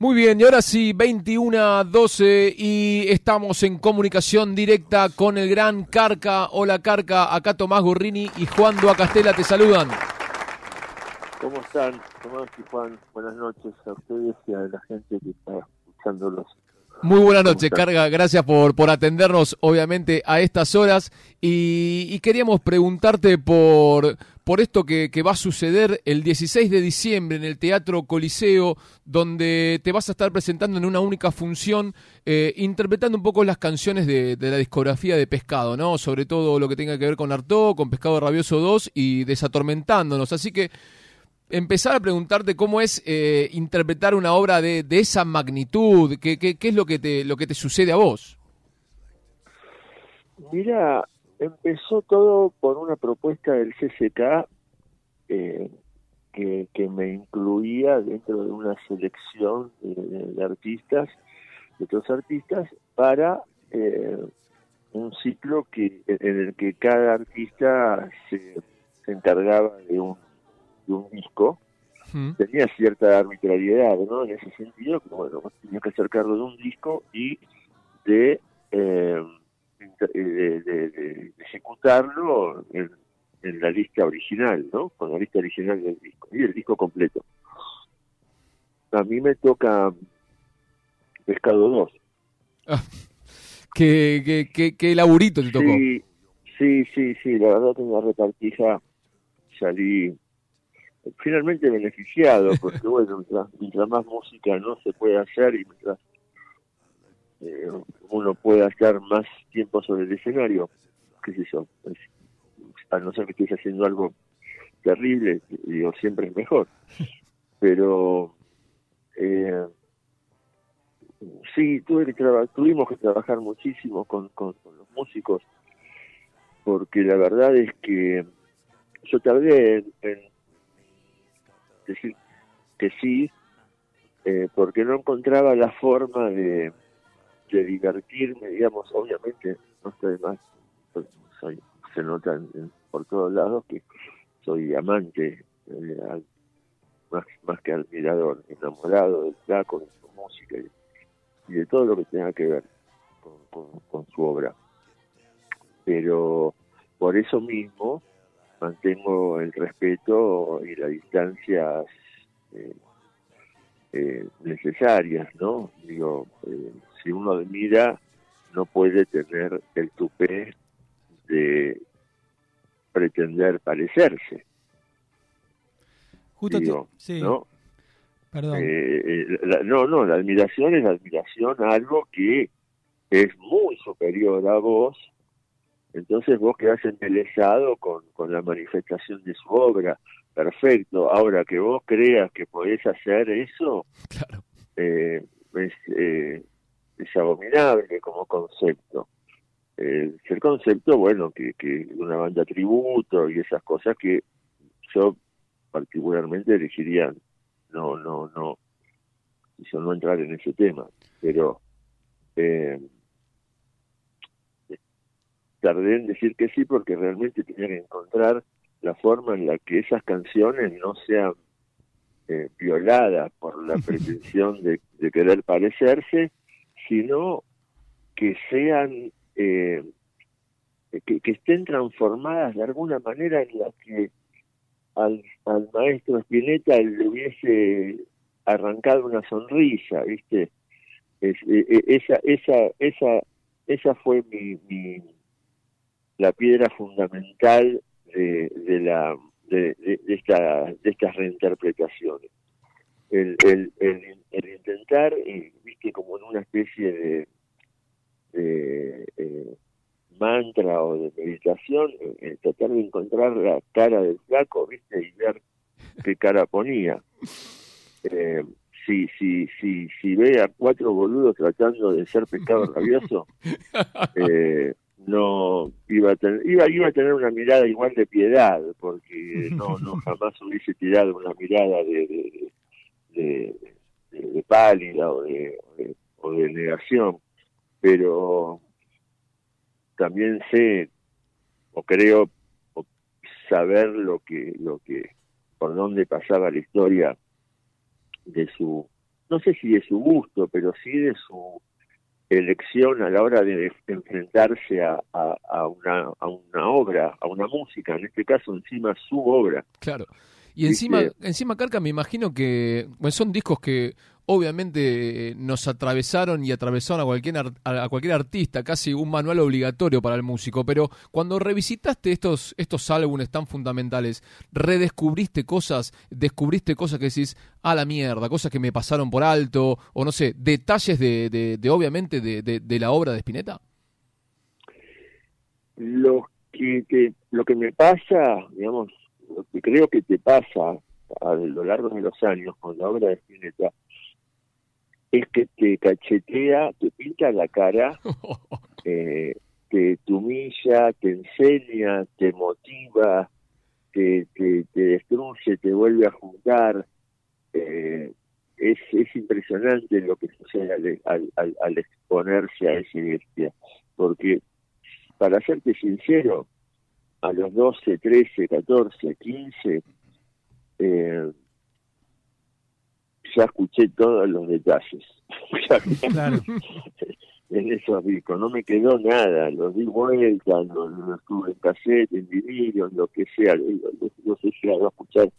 Muy bien, y ahora sí, 21 a 12 y estamos en comunicación directa con el gran Carca. Hola Carca, acá Tomás Gorrini y Juan Duacastela te saludan. ¿Cómo están? Tomás y Juan, buenas noches a ustedes y a la gente que está escuchándolos. Muy buenas noches, Carga. Gracias por, por atendernos, obviamente, a estas horas. Y, queríamos preguntarte por, por esto que, va a suceder el 16 de diciembre en el Teatro Coliseo, donde te vas a estar presentando en una única función, eh, interpretando un poco las canciones de, la discografía de Pescado, ¿no? Sobre todo lo que tenga que ver con Artó, con Pescado Rabioso 2 y Desatormentándonos. Así que empezar a preguntarte cómo es eh, interpretar una obra de, de esa magnitud, ¿Qué, qué, qué es lo que, te, lo que te sucede a vos. Mira, empezó todo por una propuesta del CCK eh, que, que, me incluía dentro de una selección de, artistas, de otros artistas, para eh, un ciclo que en el que cada artista se, se encargaba de un de un disco, tenía cierta arbitrariedad, ¿no? En ese sentido, bueno, tenía que hacer cargo de un disco y de, eh, de, ejecutarlo en, la lista original, ¿no? Con la lista original del disco y el disco completo. A mí me toca Pescado 2. Ah, ¿qué, qué, qué, laburito te tocó? Sí, sí, sí, sí, la verdad que en la repartija salí finalmente beneficiado, porque bueno, mientras, más música no se puede hacer y mientras eh, uno pueda estar más tiempo sobre el escenario, qué sé yo, a no ser que estés haciendo algo terrible, digo, siempre es mejor. Pero eh, sí, tuve que tuvimos que trabajar muchísimo con, con los músicos, porque la verdad es que yo tardé en, decir que sí, eh, porque no encontraba la forma de, de divertirme, digamos, obviamente, no estoy más, soy, se nota por todos lados que soy amante, eh, más, más que admirador, enamorado del flaco, de su música y, de todo lo que tenga que ver con su obra. Pero por eso mismo, mantengo el respeto y las distancias eh, eh, necesarias, ¿no? Digo, eh, si uno admira, no puede tener el tupé de pretender parecerse. Justo sí. ¿no? Perdón. no, no, la admiración es la admiración a algo que es muy superior a vos entonces vos quedás embelesado con, con la manifestación de su obra. Perfecto. Ahora que vos creas que podés hacer eso, eh, es, eh, es abominable como concepto. Eh, el concepto, bueno, que, que una banda tributo y esas cosas que yo particularmente elegiría no, no, no, yo no entrar en ese tema, pero eh, tardé en decir que sí porque realmente tenía que encontrar la forma en la que esas canciones no sean eh, violadas por la pretensión de, querer parecerse, sino que sean, eh, que, estén transformadas de alguna manera en la que al, al maestro Spinetta le hubiese arrancado una sonrisa, ¿viste? E, e, esa, esa, esa, esa fue mi, mi la piedra fundamental de, de la de, de, esta, de estas reinterpretaciones. El, el, el, intentar, eh, viste, como en una especie de, de eh, mantra o de meditación, eh, tratar de encontrar la cara del flaco, viste, y ver qué cara ponía. Eh, si, si, si, si ve a cuatro boludos tratando de ser pescado rabioso, eh, no iba a tener iba iba a tener una mirada igual de piedad porque no no jamás hubiese tirado una mirada de de, de, pálida o de, o de negación pero también sé o creo saber lo que lo que por dónde pasaba la historia de su no sé si de su gusto, pero sí de su elección a la hora de enfrentarse a, a, una, a una obra, a una música, en este caso encima su obra. Claro. Y encima, encima Carca, me imagino que son discos que obviamente nos atravesaron y atravesaron a cualquier, a cualquier artista, casi un manual obligatorio para el músico, pero cuando revisitaste estos, estos álbumes tan fundamentales, redescubriste cosas, descubriste cosas que decís, a la mierda, cosas que me pasaron por alto, o no sé, detalles de, de, obviamente, de, de, la obra de Spinetta? Lo que, lo que me pasa, digamos, lo que creo que te pasa a lo largo de los años con la obra de Spinetta es que te cachetea, te pinta la cara, eh, te, humilla, te enseña, te motiva, te, te, destruye, te vuelve a juntar. Eh, es, es impresionante lo que sucede al, al, al exponerse a esa bestia, porque para serte sincero, a los 12, 13, 14, 15, eh, ya escuché todos los detalles. en esos discos, no me quedó nada, los di vuelta, los, tuve en cassette, en vinilo, lo que sea, no sé si a escuchar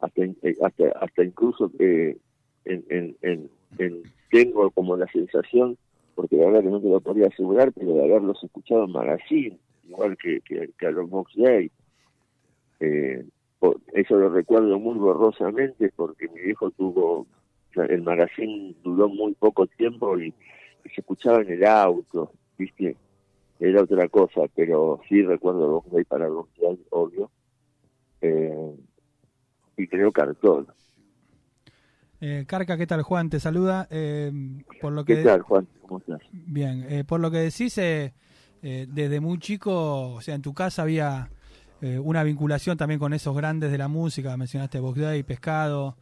hasta, hasta, hasta incluso que en, en, en, tengo como la sensación, porque la verdad que no te lo podría asegurar, pero de haberlos escuchado en magazine, igual que, que, a los Box Day. Eh, eso lo recuerdo muy borrosamente porque mi viejo tuvo, el magazine duró muy poco tiempo y, se escuchaba en el auto, ¿viste? Era otra cosa, pero sí recuerdo Box Day para Box Day, obvio. Eh, y creo Cartón. Eh, Carca, ¿qué tal Juan? Te saluda. Eh, por lo que ¿Qué tal Juan? ¿Cómo estás? Bien, eh, por lo que decís, eh, desde muy chico, o sea, en tu casa había eh, una vinculación también con esos grandes de la música, mencionaste Box Day, Pescado,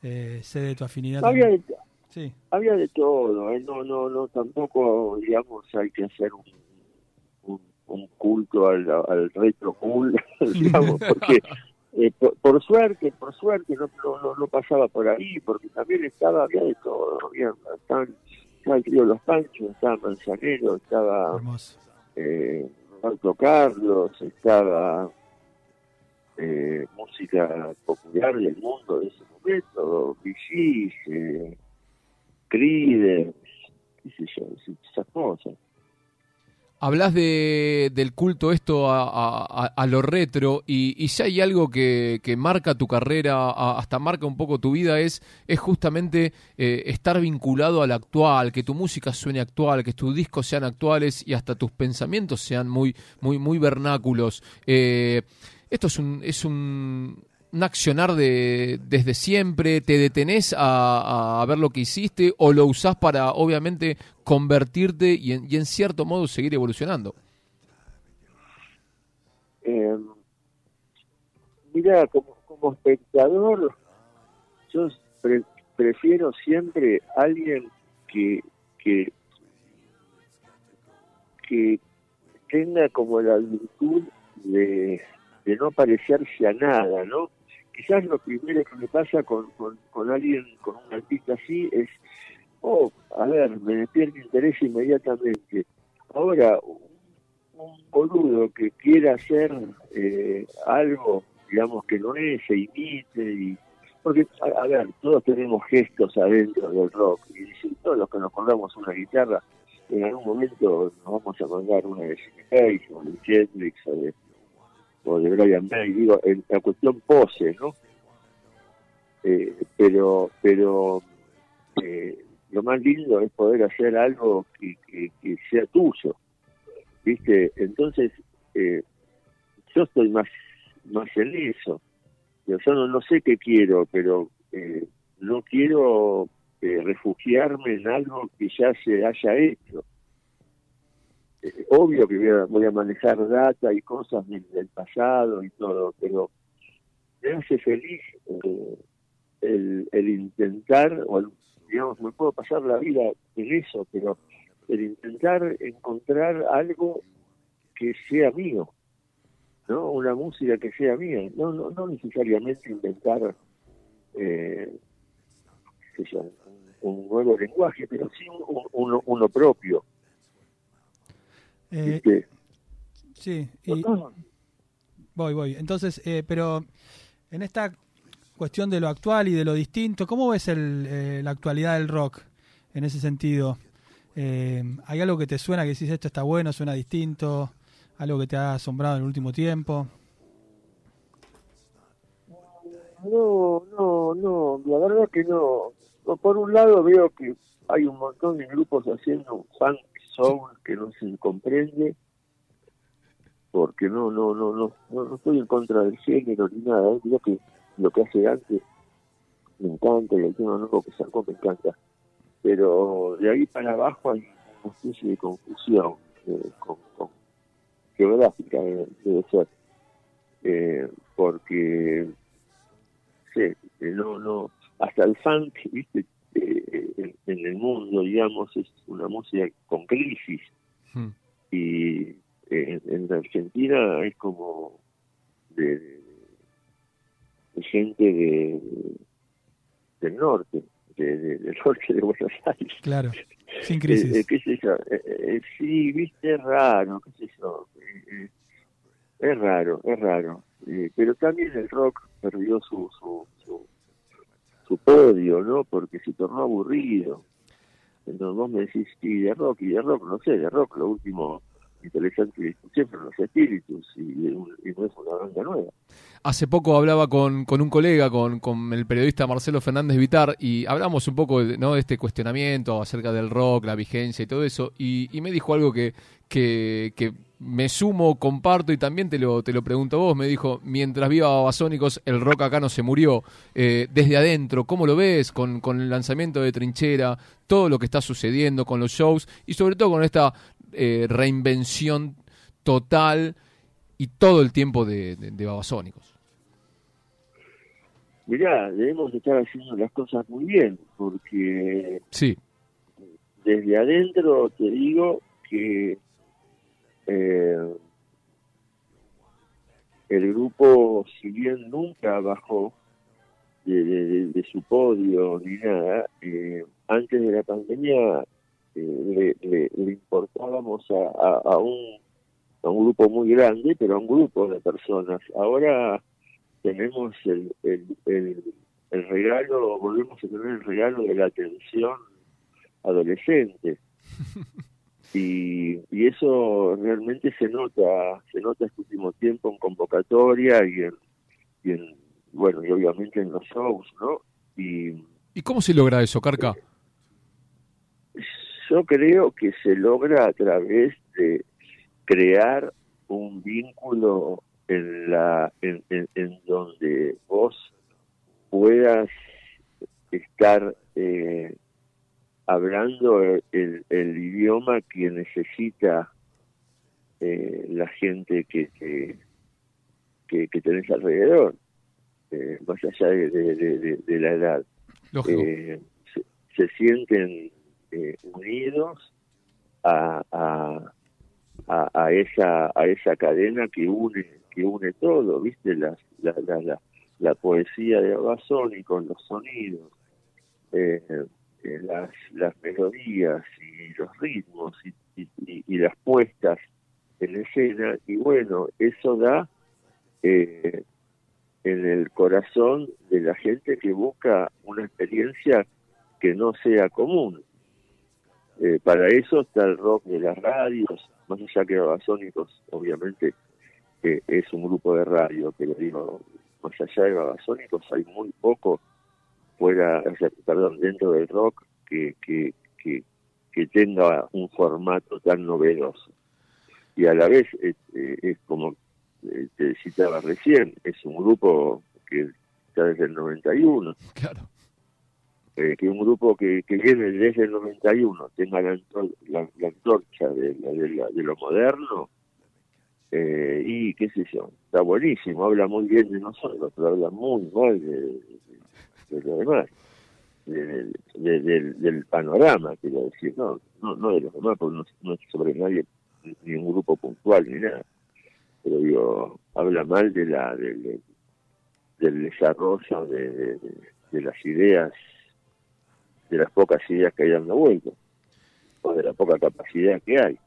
eh, sé de tu afinidad. Había de, sí. había de todo, ¿eh? no, no, no, tampoco, digamos, hay que hacer un, un, culto al, al retro cool, digamos, porque eh, por, suerte, por suerte no, no, no, pasaba por ahí, porque también estaba, había de todo, había, estaba el trío Los Panchos, estaba Manzanero, estaba eh, Roberto Carlos, estaba eh, música popular del mundo de ese momento, Vigis, eh, qué sé yo, esas cosas. Hablas de, del culto esto a, lo retro y, si hay algo que, marca tu carrera, hasta marca un poco tu vida, es, es justamente eh, estar vinculado al actual, que tu música suene actual, que tus discos sean actuales y hasta tus pensamientos sean muy, muy, muy vernáculos. Eh, esto es un, es un, un accionar de desde siempre? ¿Te detenés a, ver lo que hiciste o lo usás para, obviamente, convertirte y en, y en cierto modo seguir evolucionando? Eh, mira, como, como espectador, yo prefiero siempre alguien que, que, tenga como la virtud de, de no parecerse a nada, ¿no? Quizás lo primero que me pasa con, con, alguien, con un artista así, es, oh, a ver, me despierta interés inmediatamente. Ahora, un, boludo que quiera hacer eh, algo, digamos, que no es, se imite, y porque, a, ver, todos tenemos gestos adentro del rock, y si todos los que nos colgamos una guitarra, en algún momento nos vamos a colgar una de Jimmy o de Hendrix o de o de Brian May, digo, en la cuestión pose, ¿no? Eh, pero pero eh, lo más lindo es poder hacer algo que, que, sea tuyo, ¿viste? Entonces, eh, yo estoy más, más en eso. Yo no, no sé qué quiero, pero no quiero refugiarme en algo que ya se haya hecho obvio que voy a, manejar data y cosas del, pasado y todo, pero me hace feliz eh, el, el, intentar, o digamos, me puedo pasar la vida en eso, pero el intentar encontrar algo que sea mío, ¿no? Una música que sea mía, no, no, no necesariamente inventar, eh, un nuevo lenguaje, pero sí uno, uno propio. Eh, sí, y, voy, voy. Entonces, eh, pero en esta cuestión de lo actual y de lo distinto, ¿cómo ves el, eh, la actualidad del rock en ese sentido? Eh, ¿Hay algo que te suena que decís esto está bueno, suena distinto? ¿Algo que te ha asombrado en el último tiempo? No, no, no, la verdad que no. Por un lado veo que hay un montón de grupos haciendo un funk soul que no se comprende, porque no, no, no, no, no, estoy en contra del género ni nada, ¿eh? que lo que hace antes me encanta y el tema nuevo que sacó me encanta, pero de ahí para abajo hay una especie de confusión eh, con, geográfica debe ser, eh, porque sí, no, no, hasta el funk, viste, eh, en, el mundo, digamos, es una música con crisis. Hmm. Y en, Argentina es como de, gente de, del norte, de, del norte de Buenos Aires. Claro, sin crisis. Eh, eh, eh, sí, viste, es raro, qué sé yo. es raro, es raro. pero también el rock perdió su, su, su, podio, ¿no? Porque se tornó aburrido. Entonces vos me decís, y de rock, y de rock, no sé, de rock, lo último interesante discusión fueron los espíritus y, no es una banda nueva. Hace poco hablaba con, con un colega, con, con, el periodista Marcelo Fernández Vitar, y hablamos un poco ¿no? de este cuestionamiento acerca del rock, la vigencia y todo eso, y, y me dijo algo que, que, que me sumo, comparto y también te lo, te lo pregunto a vos. Me dijo, mientras viva Babasónicos, el rock acá no se murió. Eh, desde adentro, ¿cómo lo ves con, con el lanzamiento de Trinchera, todo lo que está sucediendo con los shows y sobre todo con esta eh, reinvención total y todo el tiempo de, de, Babasónicos? Mirá, debemos estar haciendo las cosas muy bien, porque sí. desde adentro te digo que eh, el grupo, si bien nunca bajó de, su podio ni nada, eh, antes de la pandemia eh, le, importábamos a, a, un, a un grupo muy grande, pero a un grupo de personas. Ahora tenemos el, el, el regalo, volvemos a tener el regalo de la atención adolescente. y, y eso realmente se nota se nota este último tiempo en convocatoria y en, y en bueno y obviamente en los shows no y y cómo se logra eso Carca yo creo que se logra a través de crear un vínculo en la en, en donde vos puedas estar eh, hablando el, el, idioma que necesita eh, la gente que, que, que, tenés alrededor, eh, más allá de, de, la edad. Eh, se, sienten eh, unidos a, a, a, esa a esa cadena que une que une todo, viste la la, la, la, poesía de Abasón y con los sonidos. Eh, las, las melodías y los ritmos y, y, las puestas en escena y bueno, eso da eh, en el corazón de la gente que busca una experiencia que no sea común. Eh, para eso está el rock de las radios, más allá que Babasónicos, obviamente es un grupo de radio, pero digo, más allá de Babasónicos hay muy poco fuera, perdón, dentro del rock que, que, que, tenga un formato tan novedoso. Y a la vez es, eh, es como eh, te citaba recién, es un grupo que está desde el 91. Claro. Eh, que un grupo que, que viene desde el 91 tenga la, la, antorcha de, de, lo moderno, eh, y qué sé yo, está buenísimo, habla muy bien de nosotros, pero habla muy mal de, de lo demás, del panorama, quiero decir, no, no, no de los demás, porque no, es sobre nadie, ni un grupo puntual, ni nada, pero digo, habla mal de la del, del desarrollo de, de, las ideas de las pocas ideas que hay dando vuelta, o de la poca capacidad que hay.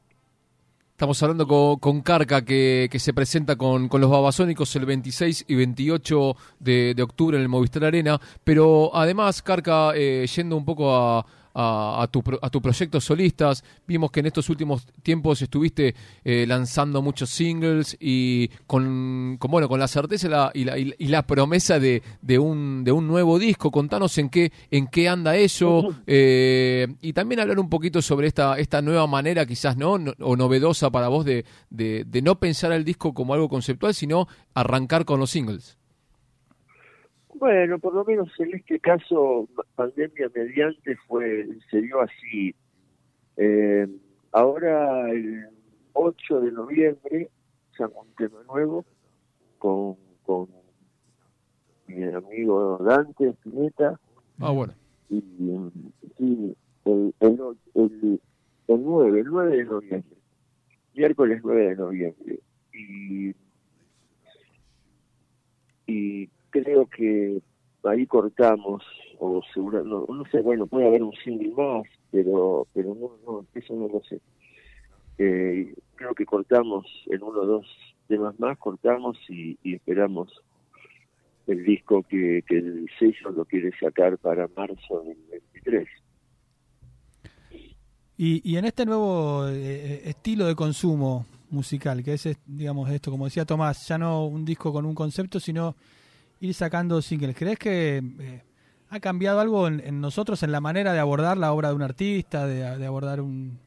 Estamos hablando con, Carca, que, se presenta con, los Babasónicos el 26 y 28 de, octubre en el Movistar Arena, pero además, Carca, eh, yendo un poco a, a, tu, a tus proyectos solistas. Vimos que en estos últimos tiempos estuviste eh, lanzando muchos singles y con, bueno, con la certeza y la, y la, promesa de, de, un, de un nuevo disco. Contanos en qué, en qué anda eso eh, y también hablar un poquito sobre esta, esta nueva manera quizás no, o novedosa para vos de, de, de no pensar el disco como algo conceptual, sino arrancar con los singles. Bueno, por lo menos en este caso, pandemia mediante, fue se dio así. Eh, ahora, el 8 de noviembre, sacó un tema nuevo con, con mi amigo Dante Spinetta. Ah, bueno. Y, sí, el, el, el, el 9, el 9 de noviembre. Miércoles 9 de noviembre. Y, y creo que ahí cortamos, o seguro, no, no sé, bueno, puede haber un single más, pero pero no, no eso no lo sé. Eh, creo que cortamos en uno o dos temas más, cortamos y, esperamos el disco que, que el sello lo quiere sacar para marzo del 23. Y, y en este nuevo eh, eh, estilo de consumo musical, que es, digamos, esto, como decía Tomás, ya no un disco con un concepto, sino ir sacando singles. ¿Crees que eh, ha cambiado algo en, nosotros en la manera de abordar la obra de un artista, de, abordar un,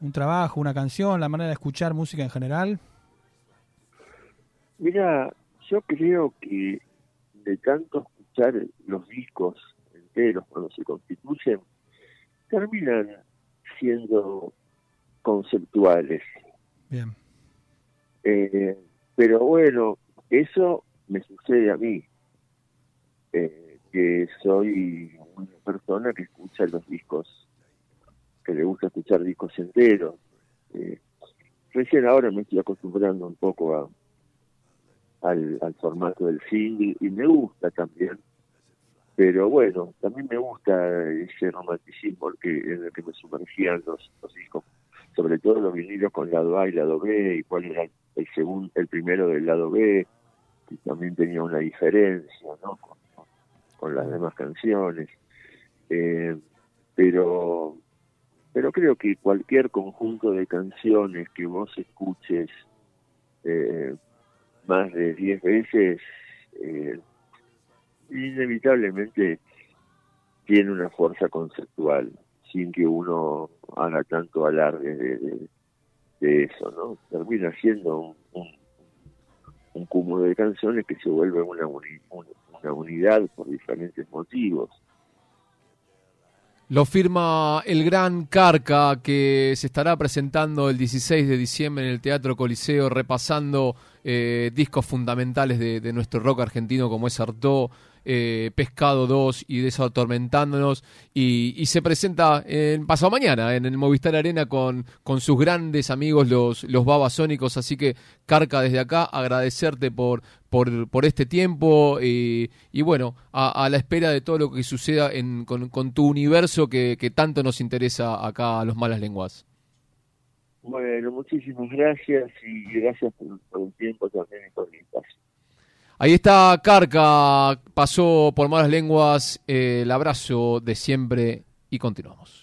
un, trabajo, una canción, la manera de escuchar música en general? Mira, yo creo que de tanto escuchar los discos enteros cuando se constituyen, terminan siendo conceptuales. Bien. Eh, pero bueno, eso me sucede a mí, eh, que soy una persona que escucha los discos, que le gusta escuchar discos enteros. Eh, recién ahora me estoy acostumbrando un poco a, al, formato del single y me gusta también. Pero bueno, también me gusta ese romanticismo que, en el que me sumergían los, discos, sobre todo los vinilos con lado A y lado B, y cuál era el, segundo, el primero del lado B, también tenía una diferencia ¿no? con, las demás canciones. Eh, pero, pero creo que cualquier conjunto de canciones que vos escuches eh, más de 10 veces, eh, inevitablemente tiene una fuerza conceptual, sin que uno haga tanto alarde de, de, eso, ¿no? Termina siendo un un cúmulo de canciones que se vuelve una, una unidad por diferentes motivos. Lo firma el gran Carca que se estará presentando el 16 de diciembre en el Teatro Coliseo repasando eh, discos fundamentales de, nuestro rock argentino como es Artó, eh, Pescado 2 y Desatormentándonos y, y se presenta en pasado mañana en el Movistar Arena con, con sus grandes amigos los, los babasónicos, así que Carca desde acá agradecerte por, por, por este tiempo y, y bueno, a, la espera de todo lo que suceda en, con, con tu universo que, tanto nos interesa acá a los malas lenguas. Bueno, muchísimas gracias y gracias por, el tiempo también y por el espacio. Ahí está Carca, pasó por malas lenguas, eh, el abrazo de siempre y continuamos.